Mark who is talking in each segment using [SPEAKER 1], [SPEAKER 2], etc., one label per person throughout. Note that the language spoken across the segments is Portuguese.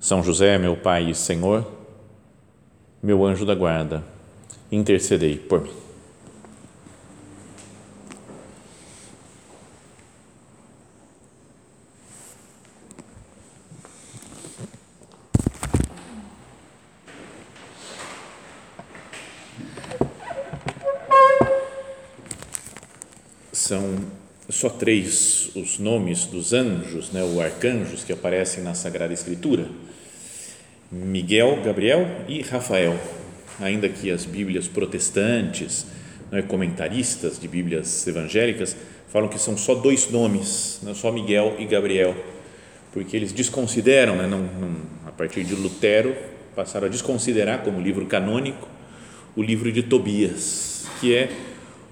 [SPEAKER 1] são José, meu Pai e Senhor, meu anjo da guarda, intercedei por mim. São só três os nomes dos anjos, né, ou arcanjos que aparecem na Sagrada Escritura Miguel, Gabriel e Rafael. Ainda que as Bíblias protestantes, né, comentaristas de Bíblias evangélicas, falam que são só dois nomes, né, só Miguel e Gabriel, porque eles desconsideram, né, não, não, a partir de Lutero, passaram a desconsiderar como livro canônico o livro de Tobias, que é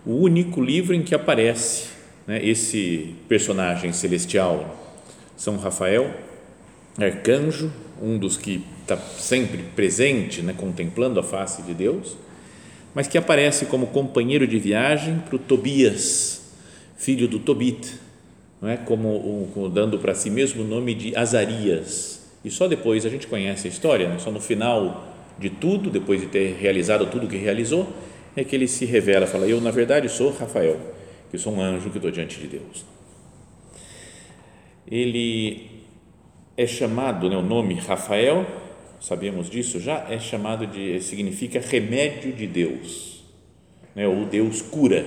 [SPEAKER 1] o único livro em que aparece né, esse personagem celestial, São Rafael, arcanjo, um dos que está sempre presente, né, contemplando a face de Deus, mas que aparece como companheiro de viagem para o Tobias, filho do Tobit, não é? como, como dando para si mesmo o nome de Azarias. E só depois a gente conhece a história, né? só no final de tudo, depois de ter realizado tudo o que realizou, é que ele se revela, fala: Eu, na verdade, sou Rafael, que sou um anjo que estou diante de Deus. Ele é chamado, né, o nome Rafael, sabemos disso já, é chamado de, significa remédio de Deus, né, ou Deus cura.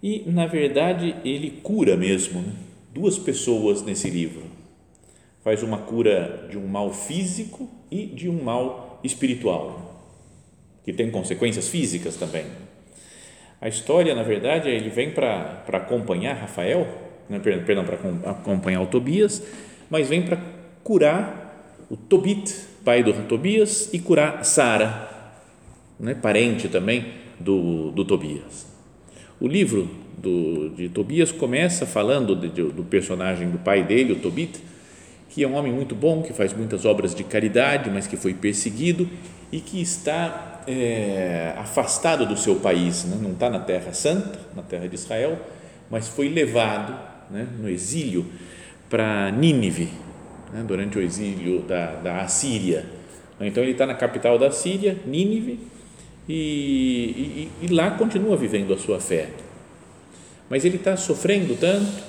[SPEAKER 1] E, na verdade, ele cura mesmo né, duas pessoas nesse livro. Faz uma cura de um mal físico e de um mal espiritual, que tem consequências físicas também. A história, na verdade, ele vem para acompanhar Rafael, né, perdão, para acompanhar o Tobias mas vem para curar o Tobit, pai do Tobias, e curar Sara, né, parente também do, do Tobias. O livro do, de Tobias começa falando de, de, do personagem do pai dele, o Tobit, que é um homem muito bom, que faz muitas obras de caridade, mas que foi perseguido e que está é, afastado do seu país, né? não está na Terra Santa, na Terra de Israel, mas foi levado né, no exílio para Nínive, né, durante o exílio da, da Assíria. Então ele está na capital da Síria, Nínive, e, e, e, lá continua vivendo a sua fé. Mas ele está sofrendo tanto,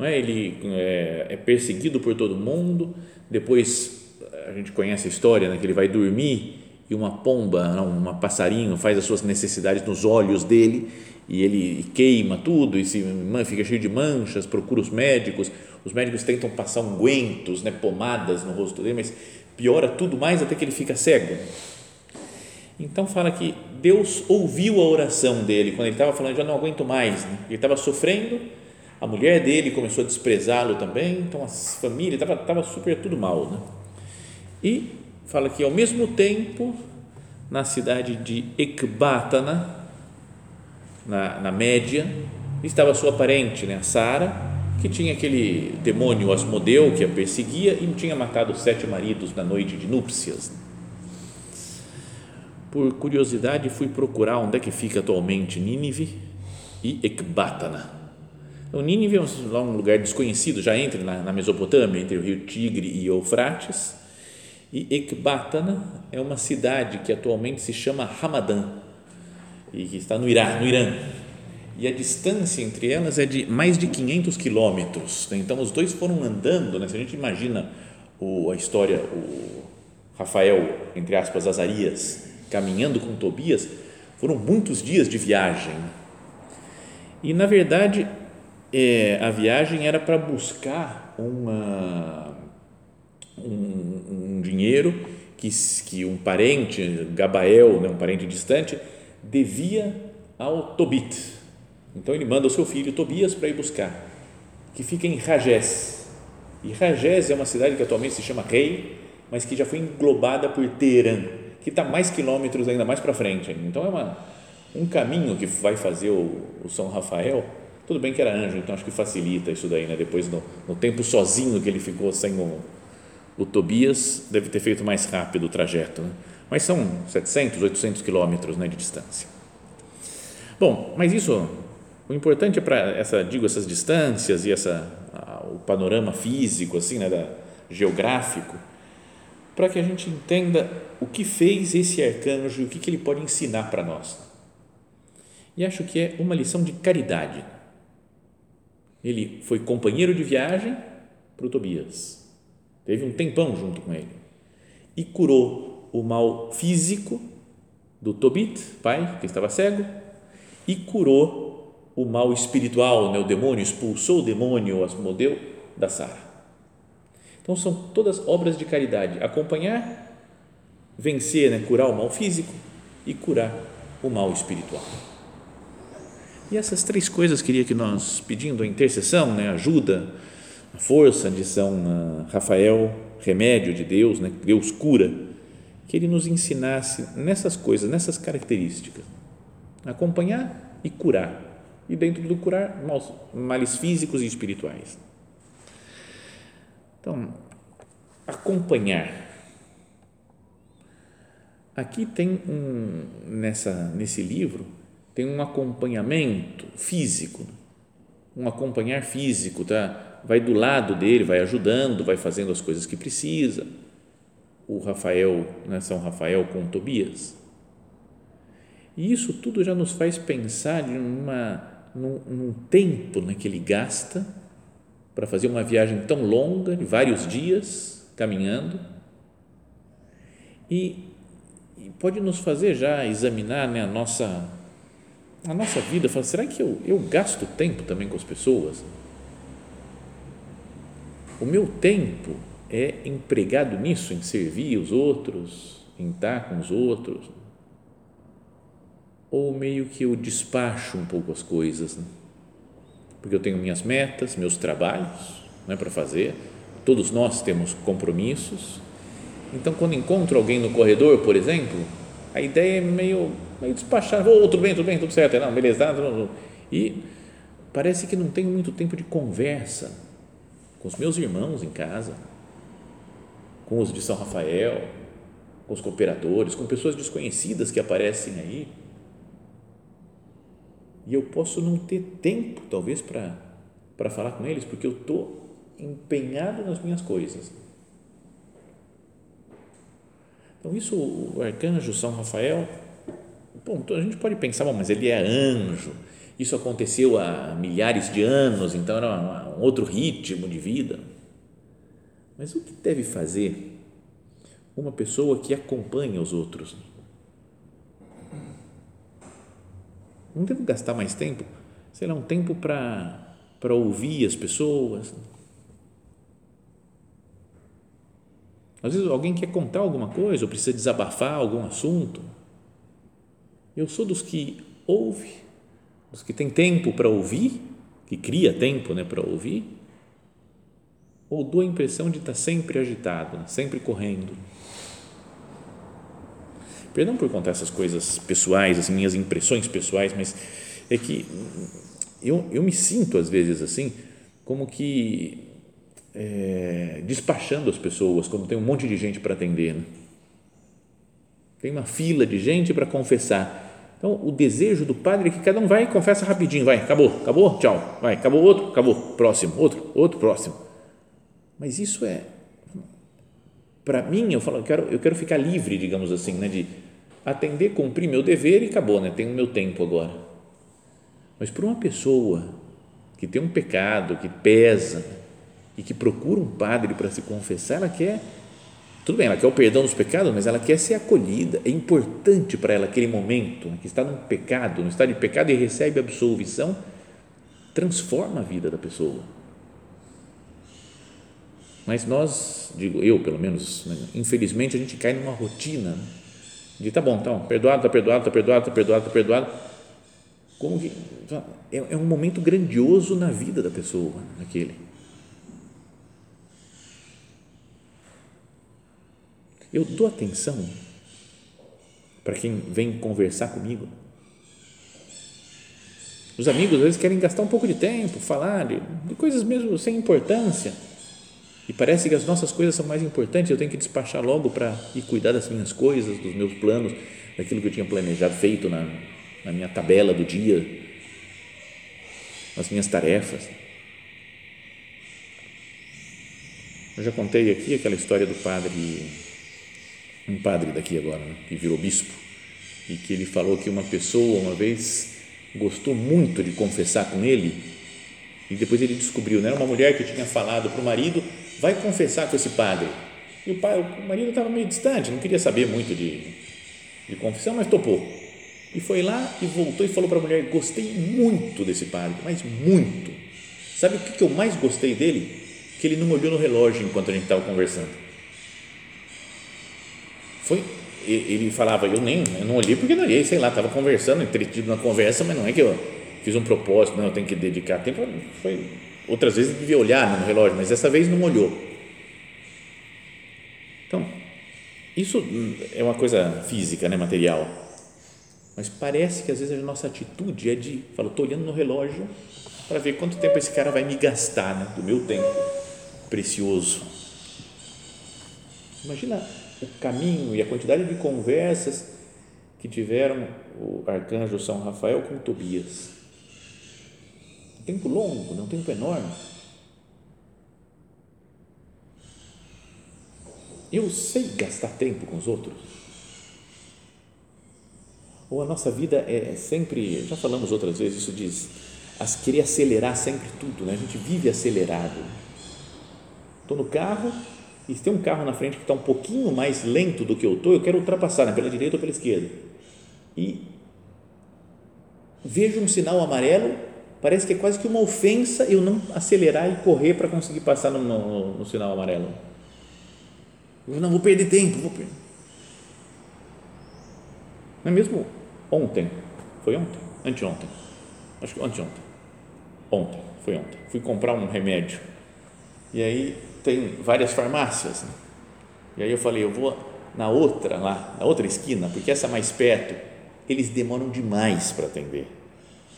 [SPEAKER 1] é? ele é, é, perseguido por todo mundo. Depois a gente conhece a história né, que ele vai dormir e uma pomba, um passarinho faz as suas necessidades nos olhos dele e ele queima tudo e se fica cheio de manchas, procura os médicos, os médicos tentam passar ungüentos, né, pomadas no rosto dele, mas piora tudo mais até que ele fica cego. Então fala que Deus ouviu a oração dele quando ele estava falando, já não aguento mais, né? ele estava sofrendo, a mulher dele começou a desprezá-lo também, então a família estava, estava super tudo mal, né? E fala que ao mesmo tempo na cidade de Ecbatana na, na média, estava sua parente, né, Sara, que tinha aquele demônio Asmodeu que a perseguia e tinha matado sete maridos na noite de núpcias. Por curiosidade, fui procurar onde é que fica atualmente Nínive e Ecbatana. Então, Nínive é um, lugar desconhecido, já entre na, na Mesopotâmia, entre o rio Tigre e Eufrates, e Ecbatana é uma cidade que atualmente se chama Ramadã, e que está no Irã, no Irã. E a distância entre elas é de mais de 500 quilômetros. Né? Então, os dois foram andando. Né? Se a gente imagina o, a história, o Rafael, entre aspas, Azarias, caminhando com Tobias, foram muitos dias de viagem. E, na verdade, é, a viagem era para buscar uma, um, um dinheiro que, que um parente, Gabael, né, um parente distante, devia ao Tobit. Então ele manda o seu filho Tobias para ir buscar, que fica em Ragés. E Ragés é uma cidade que atualmente se chama Rei, mas que já foi englobada por Teherã, que está mais quilômetros ainda mais para frente. Então é uma, um caminho que vai fazer o, o, São Rafael. Tudo bem que era anjo, então acho que facilita isso daí, né? Depois, no, no tempo sozinho que ele ficou sem o, o Tobias, deve ter feito mais rápido o trajeto. Né? Mas são 700, 800 quilômetros né, de distância. Bom, mas isso, o importante é para essa, digo, essas distâncias e essa, o panorama físico, assim, né, da, geográfico, para que a gente entenda o que fez esse arcanjo e o que, que ele pode ensinar para nós. E acho que é uma lição de caridade. Ele foi companheiro de viagem para o Tobias, teve um tempão junto com ele e curou o mal físico do Tobit, pai, que estava cego, e curou o mal espiritual, né, o demônio, expulsou o demônio, Asmodeu, da Sara. Então são todas obras de caridade, acompanhar, vencer, né, curar o mal físico e curar o mal espiritual. E essas três coisas queria que nós, pedindo a intercessão, né, ajuda, força de São ah, Rafael, remédio de Deus, né, Deus cura, que ele nos ensinasse nessas coisas, nessas características, acompanhar e curar. E dentro do curar, males físicos e espirituais. Então, acompanhar. Aqui tem um, nessa, nesse livro, tem um acompanhamento físico, um acompanhar físico, tá? Vai do lado dele, vai ajudando, vai fazendo as coisas que precisa. O Rafael, né, São Rafael com Tobias. E isso tudo já nos faz pensar em uma, num, num tempo né, que ele gasta para fazer uma viagem tão longa, de vários dias caminhando, e, e pode nos fazer já examinar né, a, nossa, a nossa vida, será que eu, eu gasto tempo também com as pessoas? O meu tempo é empregado nisso, em servir os outros, em estar com os outros? Ou meio que eu despacho um pouco as coisas, né? porque eu tenho minhas metas, meus trabalhos né, para fazer, todos nós temos compromissos. Então, quando encontro alguém no corredor, por exemplo, a ideia é meio, meio despachar, oh, tudo bem, tudo bem, tudo certo, não, beleza, tá, e parece que não tenho muito tempo de conversa com os meus irmãos em casa, com os de São Rafael, com os cooperadores, com pessoas desconhecidas que aparecem aí e eu posso não ter tempo, talvez, para falar com eles, porque eu estou empenhado nas minhas coisas. Então, isso, o arcanjo São Rafael, bom, a gente pode pensar, bom, mas ele é anjo, isso aconteceu há milhares de anos, então era um outro ritmo de vida. Mas o que deve fazer uma pessoa que acompanha os outros? Não devo gastar mais tempo? Sei lá, um tempo para, para ouvir as pessoas. Às vezes alguém quer contar alguma coisa ou precisa desabafar algum assunto. Eu sou dos que ouve, dos que tem tempo para ouvir, que cria tempo né, para ouvir, ou dou a impressão de estar sempre agitado, sempre correndo. Perdão por contar essas coisas pessoais, as minhas impressões pessoais, mas é que eu, eu me sinto às vezes assim, como que é, despachando as pessoas quando tem um monte de gente para atender. Né? Tem uma fila de gente para confessar. Então, o desejo do padre é que cada um vai e confessa rapidinho, vai, acabou, acabou, tchau, vai, acabou outro, acabou, próximo, outro, outro, próximo. Mas isso é, para mim, eu falo, eu quero, eu quero ficar livre, digamos assim, né, de atender, cumprir meu dever e acabou, né? Tenho meu tempo agora. Mas para uma pessoa que tem um pecado, que pesa e que procura um padre para se confessar, ela quer tudo bem, ela quer o perdão dos pecados, mas ela quer ser acolhida. É importante para ela aquele momento que está num pecado, no estado de pecado e recebe absolvição, transforma a vida da pessoa. Mas nós, digo eu pelo menos, né, infelizmente a gente cai numa rotina de tá bom, então, perdoado, tá perdoado, tá perdoado, tá perdoado, tá perdoado. Como que é, é um momento grandioso na vida da pessoa, aquele. Eu dou atenção para quem vem conversar comigo. Os amigos às vezes querem gastar um pouco de tempo, falar de, de coisas mesmo sem importância. E parece que as nossas coisas são mais importantes, eu tenho que despachar logo para ir cuidar das minhas coisas, dos meus planos, daquilo que eu tinha planejado, feito na, na minha tabela do dia, nas minhas tarefas. Eu já contei aqui aquela história do padre, um padre daqui agora, né, que virou bispo, e que ele falou que uma pessoa uma vez gostou muito de confessar com ele, e depois ele descobriu, né, uma mulher que tinha falado para o marido, vai confessar com esse padre. E o, pai, o marido estava meio distante, não queria saber muito de, de confissão, mas topou. E foi lá e voltou e falou para a mulher: Gostei muito desse padre, mas muito. Sabe o que eu mais gostei dele? Que ele não olhou no relógio enquanto a gente estava conversando. Foi, ele falava: Eu nem eu não olhei porque não olhei, sei lá, estava conversando, entretido na conversa, mas não é que eu fiz um propósito, não, eu tenho que dedicar tempo. Foi Outras vezes devia olhar no relógio, mas dessa vez não olhou. Então, isso é uma coisa física, né, material. Mas parece que às vezes a nossa atitude é de, falo, estou olhando no relógio para ver quanto tempo esse cara vai me gastar né, do meu tempo precioso. Imagina o caminho e a quantidade de conversas que tiveram o arcanjo São Rafael com Tobias um tempo longo, né? um tempo enorme. Eu sei gastar tempo com os outros? Ou a nossa vida é sempre, já falamos outras vezes, isso diz, as querer acelerar sempre tudo, né? a gente vive acelerado. Estou no carro e se tem um carro na frente que está um pouquinho mais lento do que eu estou, eu quero ultrapassar né? pela direita ou pela esquerda. E vejo um sinal amarelo, parece que é quase que uma ofensa eu não acelerar e correr para conseguir passar no, no, no, sinal amarelo. Eu não vou perder tempo, vou perder. Não é mesmo ontem? Foi ontem? Anteontem. Acho que anteontem. Ontem, foi ontem. Fui comprar um remédio. E aí tem várias farmácias. Né? E aí eu falei, eu vou na outra lá, na outra esquina, porque essa mais perto, eles demoram demais para atender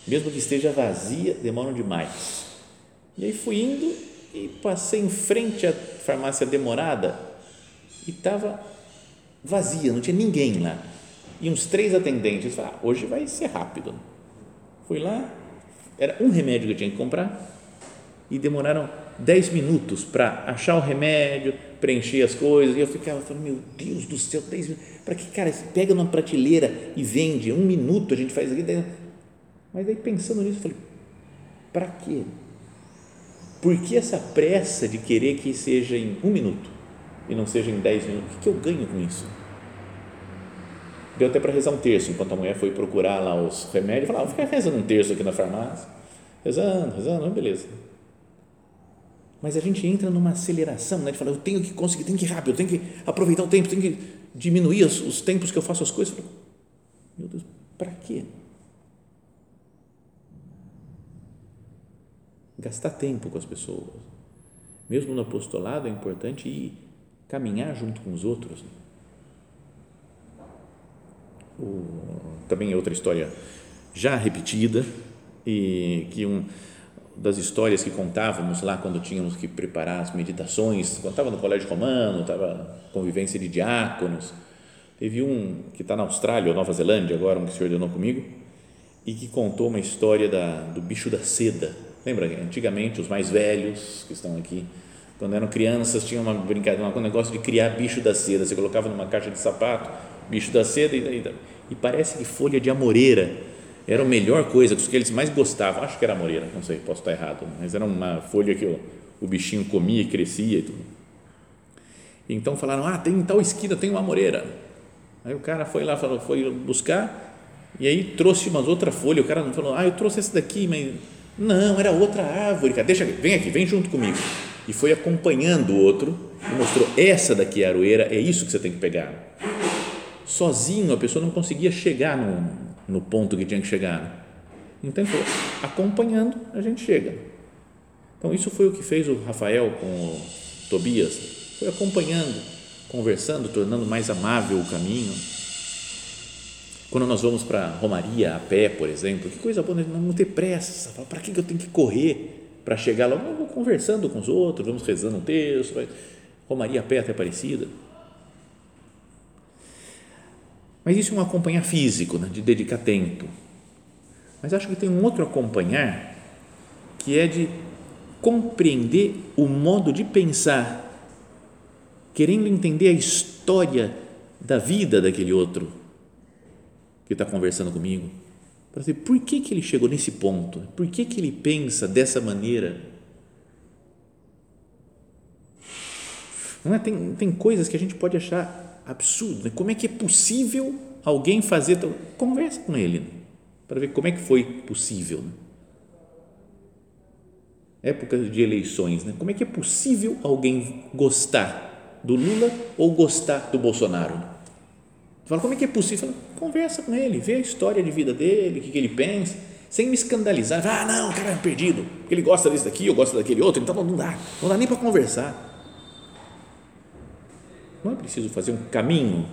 [SPEAKER 1] mesmo que esteja vazia, demoram demais. E aí fui indo e passei em frente à farmácia demorada e estava vazia, não tinha ninguém lá. E uns três atendentes falaram, ah, hoje vai ser rápido. Fui lá, era um remédio que eu tinha que comprar e demoraram dez minutos para achar o remédio, preencher as coisas, e eu ficava falando, meu Deus do céu, dez minutos, para que, cara, pega numa prateleira e vende, um minuto a gente faz aqui, mas aí pensando nisso, eu falei, para quê? Por que essa pressa de querer que seja em um minuto e não seja em dez minutos? O que eu ganho com isso? Deu até para rezar um terço, enquanto a mulher foi procurar lá os remédios, falava, ah, vou ficar rezando um terço aqui na farmácia, rezando, rezando, beleza. Mas a gente entra numa aceleração, né, de falar, eu tenho que conseguir, tenho que ir rápido, tenho que aproveitar o tempo, tenho que diminuir os, os tempos que eu faço as coisas. Meu Deus, para quê? gastar tempo com as pessoas. Mesmo no apostolado é importante ir caminhar junto com os outros. O, também é outra história já repetida e que um das histórias que contávamos lá quando tínhamos que preparar as meditações, quando estava no colégio romano, estava convivência de diáconos, teve um que está na Austrália ou Nova Zelândia agora, um que se ordenou comigo, e que contou uma história da, do bicho da seda, Lembra? Antigamente os mais velhos que estão aqui, quando eram crianças, tinha uma brincadeira, um negócio de criar bicho da seda. Você colocava numa caixa de sapato, bicho da seda, e, e, e parece que folha de amoreira era a melhor coisa, dos que eles mais gostavam. Acho que era amoreira, não sei, posso estar errado, mas era uma folha que o, o bichinho comia e crescia e tudo. Então falaram: Ah, tem em tal esquina, tem uma amoreira. Aí o cara foi lá, falou, foi buscar, e aí trouxe umas outras folhas. O cara não falou: Ah, eu trouxe essa daqui, mas não, era outra árvore, cara. Deixa, vem aqui, vem junto comigo. E foi acompanhando o outro e mostrou: essa daqui é a aroeira, é isso que você tem que pegar. Sozinho a pessoa não conseguia chegar no, no ponto que tinha que chegar. Então, foi acompanhando, a gente chega. Então, isso foi o que fez o Rafael com o Tobias. Foi acompanhando, conversando, tornando mais amável o caminho. Quando nós vamos para Romaria a pé, por exemplo, que coisa boa, não ter pressa. Para que eu tenho que correr para chegar lá? Vou conversando com os outros, vamos rezando um texto. Romaria a pé até parecida. Mas isso é um acompanhar físico, né, de dedicar tempo. Mas acho que tem um outro acompanhar que é de compreender o modo de pensar, querendo entender a história da vida daquele outro que está conversando comigo, para saber por que, que ele chegou nesse ponto, por que, que ele pensa dessa maneira. Não é? tem, tem coisas que a gente pode achar absurdo, né? como é que é possível alguém fazer, conversa com ele, para ver como é que foi possível. Né? época de eleições, né? como é que é possível alguém gostar do Lula ou gostar do Bolsonaro? Fala, como é que é possível? Fala, conversa com ele, vê a história de vida dele, o que, que ele pensa, sem me escandalizar. Ah, não, o cara é perdido, porque ele gosta desse daqui, eu gosto daquele outro, então não dá, não dá nem para conversar. Não é preciso fazer um caminho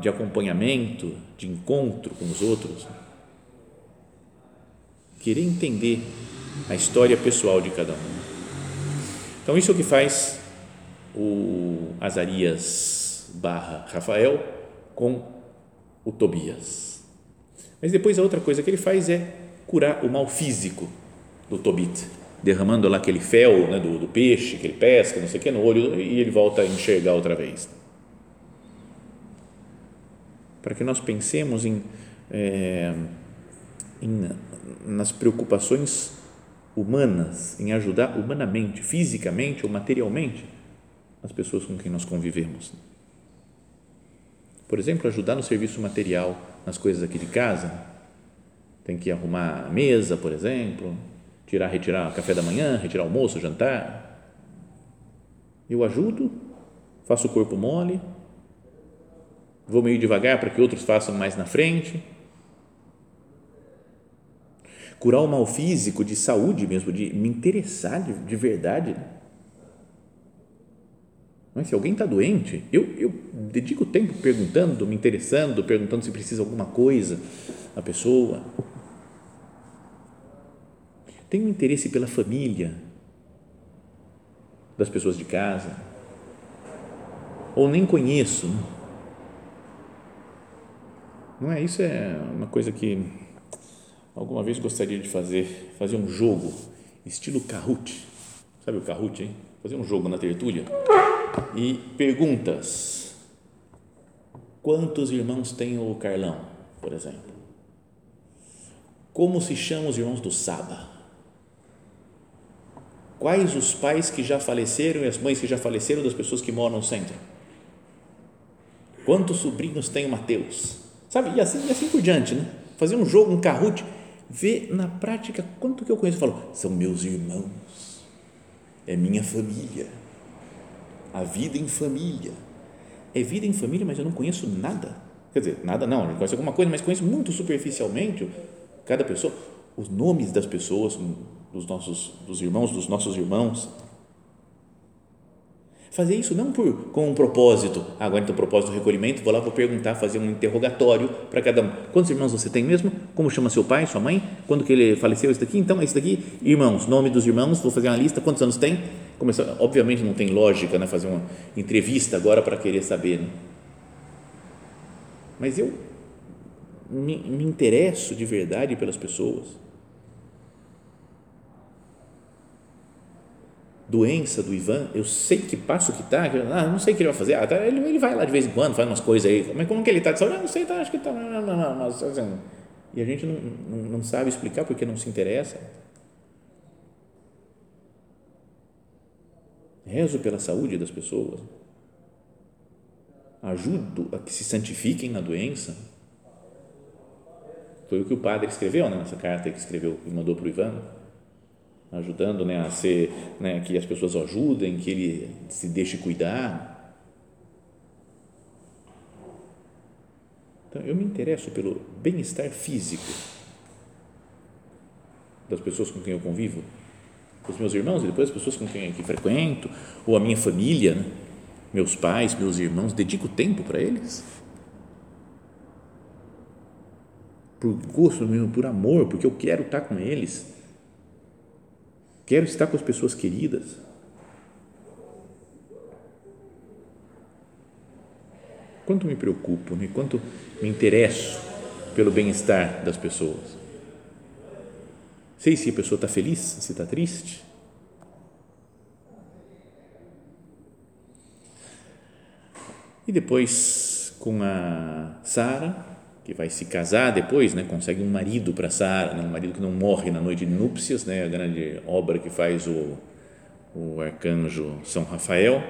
[SPEAKER 1] de acompanhamento, de encontro com os outros. Querer entender a história pessoal de cada um. Então, isso é o que faz o Azarias barra Rafael com o Tobias. Mas depois a outra coisa que ele faz é curar o mal físico do Tobit, derramando lá aquele fel né, do, do, peixe que ele pesca, não sei o que, no olho e ele volta a enxergar outra vez. Para que nós pensemos em, é, em nas preocupações humanas, em ajudar humanamente, fisicamente ou materialmente as pessoas com quem nós convivemos. Por exemplo, ajudar no serviço material, nas coisas aqui de casa. Tem que arrumar a mesa, por exemplo, tirar, retirar café da manhã, retirar almoço, jantar. Eu ajudo, faço o corpo mole, vou meio devagar para que outros façam mais na frente curar o mal físico, de saúde mesmo, de me interessar de, de verdade. Mas se alguém está doente, eu, eu dedico tempo perguntando, me interessando, perguntando se precisa alguma coisa a pessoa. Tenho interesse pela família das pessoas de casa, ou nem conheço. Não é? Isso é uma coisa que Alguma vez gostaria de fazer, fazer um jogo estilo Kahoot. Sabe o Kahoot, hein? Fazer um jogo na tertúlia. E perguntas. Quantos irmãos tem o Carlão, por exemplo? Como se chamam os irmãos do Saba? Quais os pais que já faleceram e as mães que já faleceram das pessoas que moram no centro? Quantos sobrinhos tem o Mateus? Sabe? E assim, e assim por diante, né? Fazer um jogo, um Kahoot vê na prática quanto que eu conheço. Eu falo, são meus irmãos, é minha família, a vida em família. É vida em família, mas eu não conheço nada. Quer dizer, nada não, eu conheço alguma coisa, mas conheço muito superficialmente cada pessoa, os nomes das pessoas, dos nossos, dos irmãos, dos nossos irmãos Fazer isso não por, com um propósito, ah, agora então propósito do recolhimento, vou lá, vou perguntar, fazer um interrogatório para cada um. Quantos irmãos você tem mesmo? Como chama seu pai, sua mãe? Quando que ele faleceu? Esse daqui? Então, esse daqui, irmãos, nome dos irmãos, vou fazer uma lista, quantos anos tem? Começar, obviamente não tem lógica né, fazer uma entrevista agora para querer saber. Né? Mas eu me, me interesso de verdade pelas pessoas doença do Ivan, eu sei que passo que está, ah, não sei o que ele vai fazer, ah, tá, ele, ele vai lá de vez em quando, faz umas coisas aí, mas como que ele está de saúde? Ah, não sei, tá, acho que está, não, não, não, não, assim, e a gente não, não, não sabe explicar porque não se interessa. Rezo pela saúde das pessoas, ajudo a que se santifiquem na doença. Foi o que o padre escreveu né, nessa carta que escreveu e mandou para o Ivan ajudando né, a ser, né, que as pessoas o ajudem, que ele se deixe cuidar. Então, eu me interesso pelo bem-estar físico das pessoas com quem eu convivo, os meus irmãos e depois as pessoas com quem eu frequento, ou a minha família. Né? meus pais, meus irmãos, dedico tempo para eles? Por gosto mesmo, por amor, porque eu quero estar com eles. Quero estar com as pessoas queridas. Quanto me preocupo, né? quanto me interesso pelo bem-estar das pessoas. Sei se a pessoa está feliz, se está triste. E depois com a Sara, que vai se casar depois, né, consegue um marido para Sara, né, um marido que não morre na noite de núpcias, né, a grande obra que faz o, o arcanjo São Rafael,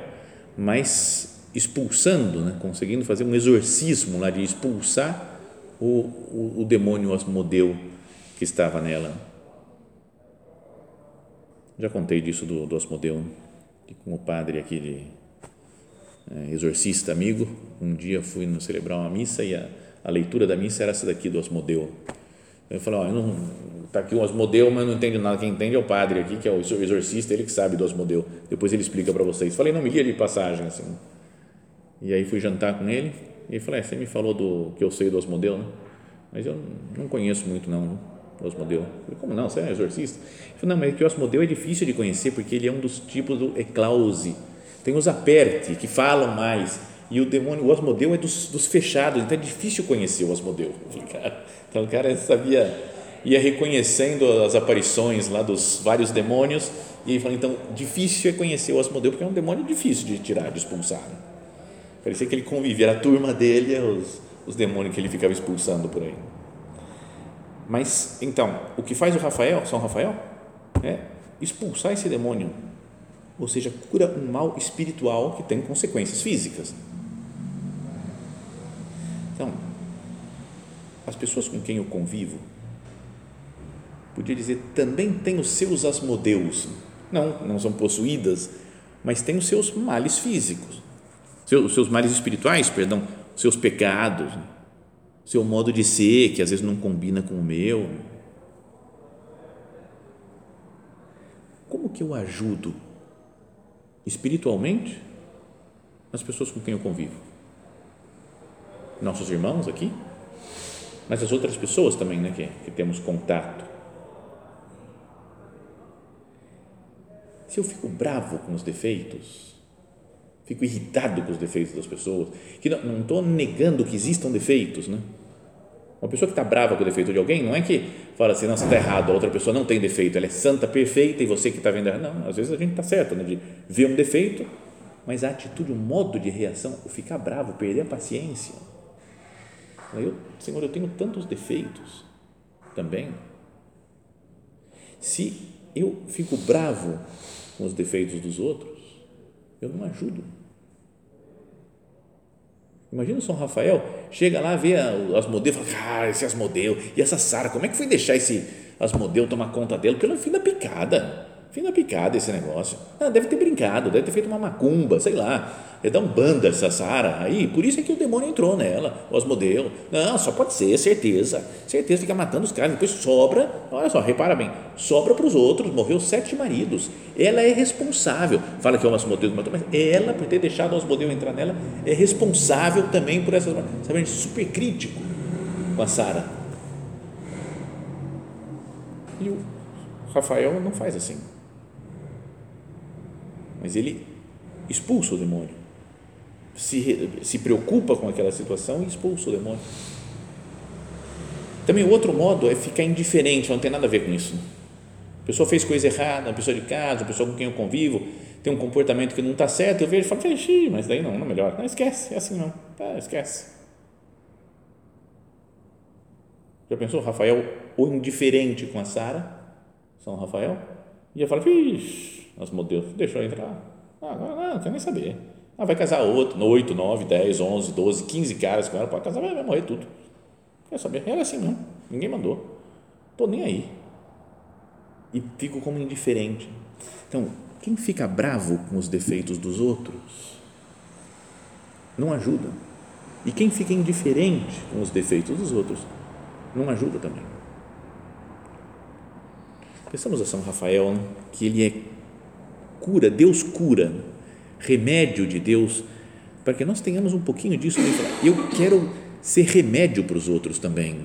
[SPEAKER 1] mas expulsando, né, conseguindo fazer um exorcismo lá de expulsar o, o, o demônio Asmodeu que estava nela. Já contei disso do, do Asmodeu, com o padre aqui de é, exorcista amigo. Um dia fui no celebrar uma missa e a, a leitura da missa era essa daqui do Asmodeu. Eu falei, ó, eu não, tá aqui o Asmodeu, mas não entendo nada. Quem entende é o padre aqui, que é o exorcista, ele que sabe do Asmodeu. Depois ele explica para vocês. Falei, não me lia de passagem assim. E aí fui jantar com ele e falei, é, você me falou do que eu sei do Asmodeu, né? Mas eu não conheço muito não, né? Asmodeu. Falei, como não? Você é exorcista? Ele falou, não, mas é que o Asmodeu é difícil de conhecer porque ele é um dos tipos do eclause tem os aperte, que falam mais. E o demônio, o Asmodeu é dos, dos fechados, então é difícil conhecer o Asmodeu. então o cara sabia, ia reconhecendo as aparições lá dos vários demônios, e ele falou, então, difícil é conhecer o Asmodeu, porque é um demônio difícil de tirar, de expulsar. Parecia que ele convivia, era a turma dele, os, os demônios que ele ficava expulsando por aí. Mas, então, o que faz o Rafael, São Rafael, é expulsar esse demônio ou seja, cura um mal espiritual que tem consequências físicas. Então, as pessoas com quem eu convivo, podia dizer, também têm os seus asmodeus. Não, não são possuídas, mas têm os seus males físicos, os seus males espirituais, perdão, seus pecados, seu modo de ser, que às vezes não combina com o meu. Como que eu ajudo espiritualmente as pessoas com quem eu convivo. Nossos irmãos aqui, mas as outras pessoas também, né, que, que temos contato. Se eu fico bravo com os defeitos, fico irritado com os defeitos das pessoas, que não estou negando que existam defeitos, né? Uma pessoa que está brava com o defeito de alguém, não é que fala assim, não, você está errado, a outra pessoa não tem defeito, ela é santa, perfeita e você que está vendo. Não, às vezes a gente está certo, né, de ver um defeito, mas a atitude, o modo de reação, o ficar bravo, perder a paciência. Eu, Senhor, eu tenho tantos defeitos também. Se eu fico bravo com os defeitos dos outros, eu não ajudo Imagina o São Rafael, chega lá, vê Asmodeu, fala, cara, esse Asmodeu, e essa Sara, como é que foi deixar esse Asmodeu tomar conta dela? Pelo fim da picada, fim da picada esse negócio. Ah, deve ter brincado, deve ter feito uma macumba, sei lá, é da Umbanda essa Sara, aí, por isso é que o demônio entrou nela, o Asmodeu. Não, só pode ser, certeza, certeza, fica matando os caras, depois sobra, olha só, repara bem, sobra para os outros, morreu sete maridos, ela é responsável, fala que é o Asmodeu que matou, mas ela, por ter deixado o Asmodeu entrar nela, é responsável também por essas, sabe, super crítico com a Sara. E o Rafael não faz assim. Mas ele expulsa o demônio se, se preocupa com aquela situação e expulsa o demônio. Também o outro modo é ficar indiferente, não tem nada a ver com isso. A pessoa fez coisa errada, a pessoa de casa, a pessoa com quem eu convivo, tem um comportamento que não está certo, eu vejo e falo, mas daí não, não é melhor. Não, esquece, é assim não, tá, esquece. Já pensou Rafael o indiferente com a Sara, São Rafael? E eu falo, vixe, as modelos, deixou entrar. Ah, não, não, não quero nem saber ah, vai casar outro, 8, 9, 10, 11, 12, 15 caras com ela, pode casar, vai, vai morrer tudo. Quer saber? Era assim não, ninguém mandou. Estou nem aí. E fico como indiferente. Então, quem fica bravo com os defeitos dos outros, não ajuda. E quem fica indiferente com os defeitos dos outros, não ajuda também. Pensamos a São Rafael, que ele é cura, Deus cura remédio de Deus, para que nós tenhamos um pouquinho disso. Eu quero ser remédio para os outros também,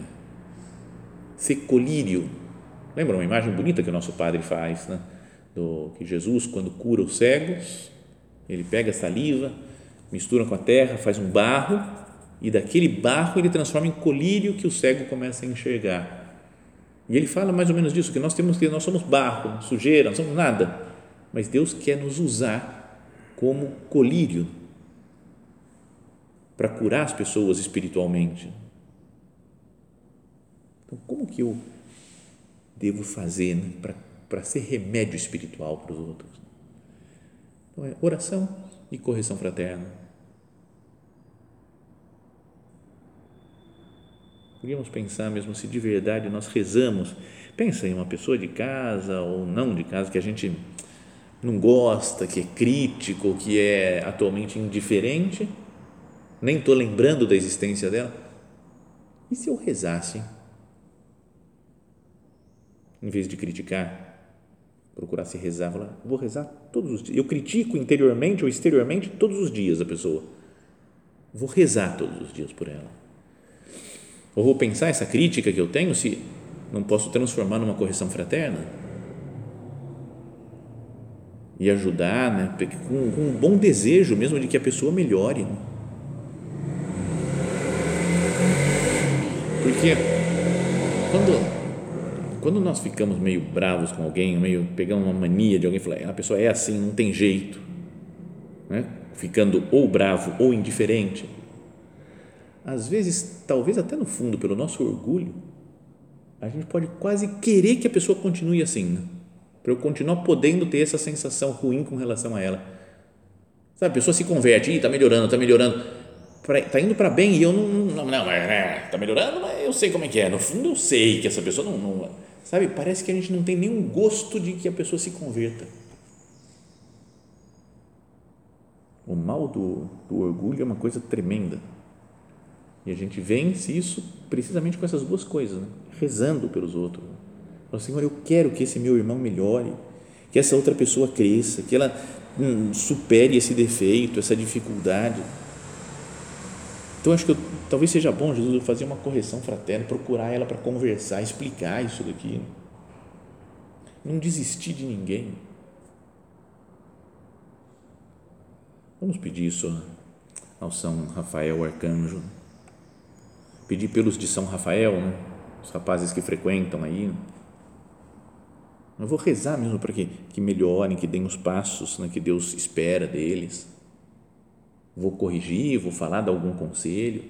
[SPEAKER 1] ser colírio. Lembra uma imagem bonita que o nosso padre faz, né? Do, que Jesus, quando cura os cegos, ele pega saliva, mistura com a terra, faz um barro e daquele barro ele transforma em colírio que o cego começa a enxergar. E ele fala mais ou menos disso, que nós temos que nós somos barro, sujeira, não somos nada, mas Deus quer nos usar como colírio para curar as pessoas espiritualmente. Então, como que eu devo fazer né, para ser remédio espiritual para os outros? Então, é oração e correção fraterna. Podíamos pensar mesmo se de verdade nós rezamos. Pensa em uma pessoa de casa ou não de casa que a gente não gosta, que é crítico, que é atualmente indiferente nem estou lembrando da existência dela. E se eu rezasse? Em vez de criticar, procurasse rezar, falar, vou rezar todos os dias. Eu critico interiormente ou exteriormente todos os dias a pessoa. Vou rezar todos os dias por ela. Ou vou pensar essa crítica que eu tenho, se não posso transformar numa correção fraterna e ajudar, né, com, com um bom desejo mesmo de que a pessoa melhore. Né? Porque quando, quando nós ficamos meio bravos com alguém, meio pegando uma mania de alguém, falar, ah, a pessoa é assim, não tem jeito, né? ficando ou bravo ou indiferente, às vezes, talvez até no fundo, pelo nosso orgulho, a gente pode quase querer que a pessoa continue assim, né? para eu continuar podendo ter essa sensação ruim com relação a ela. Sabe, a pessoa se converte, está melhorando, está melhorando tá indo para bem e eu não, não, não, mas é, tá melhorando, mas eu sei como é que é. No fundo, eu sei que essa pessoa não, não, sabe? Parece que a gente não tem nenhum gosto de que a pessoa se converta. O mal do, do orgulho é uma coisa tremenda. E a gente vence isso precisamente com essas duas coisas, né? rezando pelos outros. Fala, Senhor, eu quero que esse meu irmão melhore, que essa outra pessoa cresça, que ela hum, supere esse defeito, essa dificuldade então, acho que eu, talvez seja bom, Jesus, fazer uma correção fraterna, procurar ela para conversar, explicar isso daqui. Não desistir de ninguém. Vamos pedir isso ao São Rafael Arcanjo. Pedir pelos de São Rafael, né? os rapazes que frequentam aí. Eu vou rezar mesmo para que, que melhorem, que deem os passos né, que Deus espera deles vou corrigir, vou falar, dar algum conselho,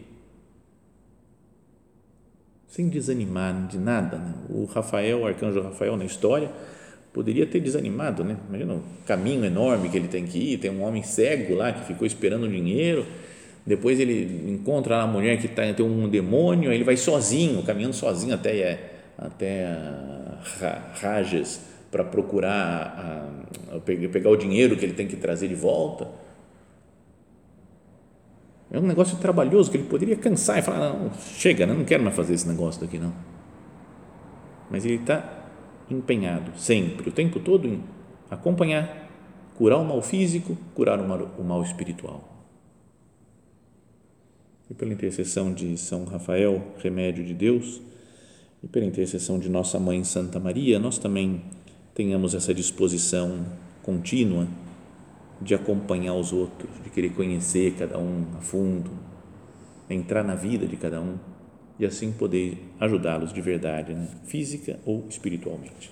[SPEAKER 1] sem desanimar de nada. Né? O Rafael, o arcanjo Rafael na história, poderia ter desanimado, né? Imagina o caminho enorme que ele tem que ir, tem um homem cego lá que ficou esperando dinheiro, depois ele encontra a mulher que tá, tem um demônio, ele vai sozinho, caminhando sozinho até, até Rajas para procurar, a, a, pegar o dinheiro que ele tem que trazer de volta é um negócio trabalhoso que ele poderia cansar e falar: não, chega, né? não quero mais fazer esse negócio daqui, não. Mas ele está empenhado, sempre, o tempo todo, em acompanhar, curar o mal físico, curar o mal, o mal espiritual. E pela intercessão de São Rafael, remédio de Deus, e pela intercessão de nossa mãe Santa Maria, nós também tenhamos essa disposição contínua de acompanhar os outros, de querer conhecer cada um a fundo, entrar na vida de cada um e assim poder ajudá-los de verdade, né? física ou espiritualmente.